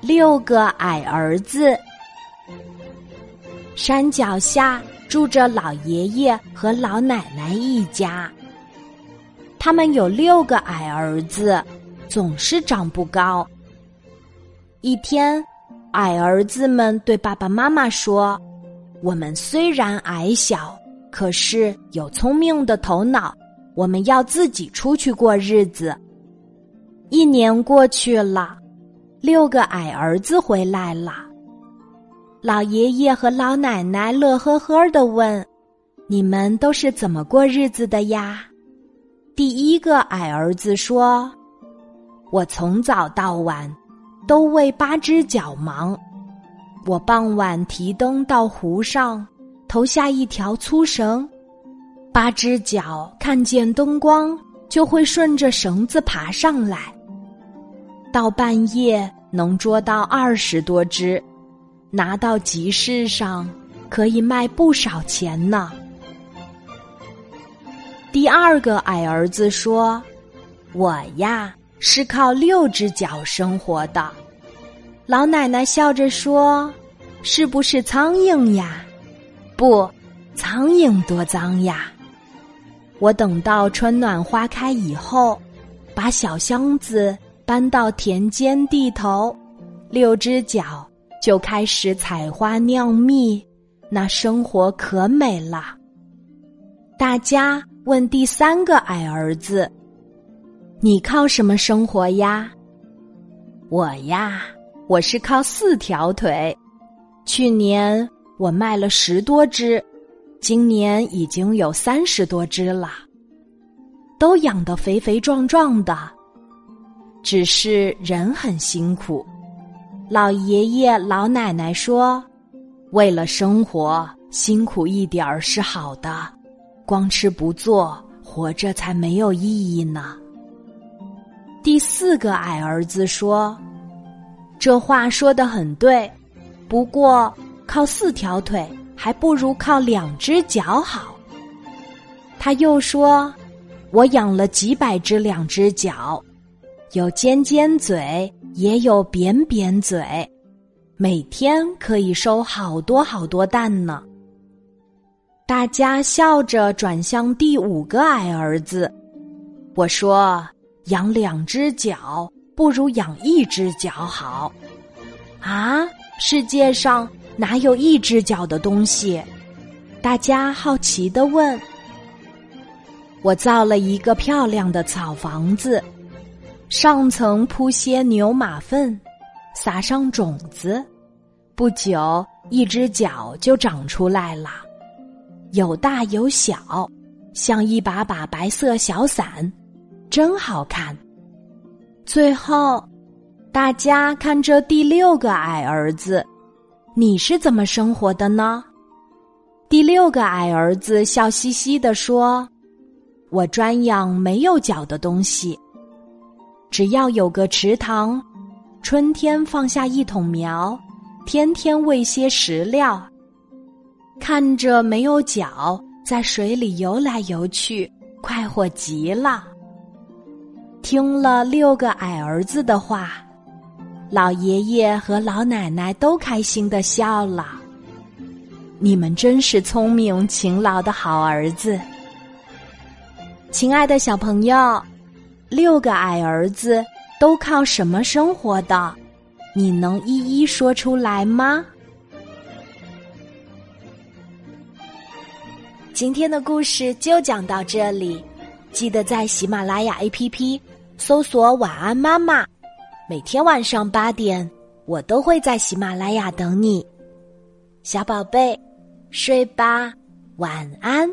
六个矮儿子。山脚下住着老爷爷和老奶奶一家，他们有六个矮儿子，总是长不高。一天，矮儿子们对爸爸妈妈说：“我们虽然矮小，可是有聪明的头脑，我们要自己出去过日子。”一年过去了，六个矮儿子回来了。老爷爷和老奶奶乐呵呵的问：“你们都是怎么过日子的呀？”第一个矮儿子说：“我从早到晚都为八只脚忙。我傍晚提灯到湖上，投下一条粗绳，八只脚看见灯光就会顺着绳子爬上来。”到半夜能捉到二十多只，拿到集市上可以卖不少钱呢。第二个矮儿子说：“我呀是靠六只脚生活的。”老奶奶笑着说：“是不是苍蝇呀？”“不，苍蝇多脏呀！”我等到春暖花开以后，把小箱子。搬到田间地头，六只脚就开始采花酿蜜，那生活可美了。大家问第三个矮儿子：“你靠什么生活呀？”“我呀，我是靠四条腿。去年我卖了十多只，今年已经有三十多只了，都养得肥肥壮壮的。”只是人很辛苦，老爷爷老奶奶说：“为了生活，辛苦一点儿是好的，光吃不做，活着才没有意义呢。”第四个矮儿子说：“这话说的很对，不过靠四条腿还不如靠两只脚好。”他又说：“我养了几百只两只脚。”有尖尖嘴，也有扁扁嘴，每天可以收好多好多蛋呢。大家笑着转向第五个矮儿子，我说：“养两只脚不如养一只脚好。”啊，世界上哪有一只脚的东西？大家好奇的问。我造了一个漂亮的草房子。上层铺些牛马粪，撒上种子，不久一只脚就长出来了，有大有小，像一把把白色小伞，真好看。最后，大家看这第六个矮儿子，你是怎么生活的呢？第六个矮儿子笑嘻嘻地说：“我专养没有脚的东西。”只要有个池塘，春天放下一桶苗，天天喂些食料，看着没有脚在水里游来游去，快活极了。听了六个矮儿子的话，老爷爷和老奶奶都开心的笑了。你们真是聪明勤劳的好儿子，亲爱的小朋友。六个矮儿子都靠什么生活的？你能一一说出来吗？今天的故事就讲到这里，记得在喜马拉雅 APP 搜索“晚安妈妈”，每天晚上八点，我都会在喜马拉雅等你，小宝贝，睡吧，晚安。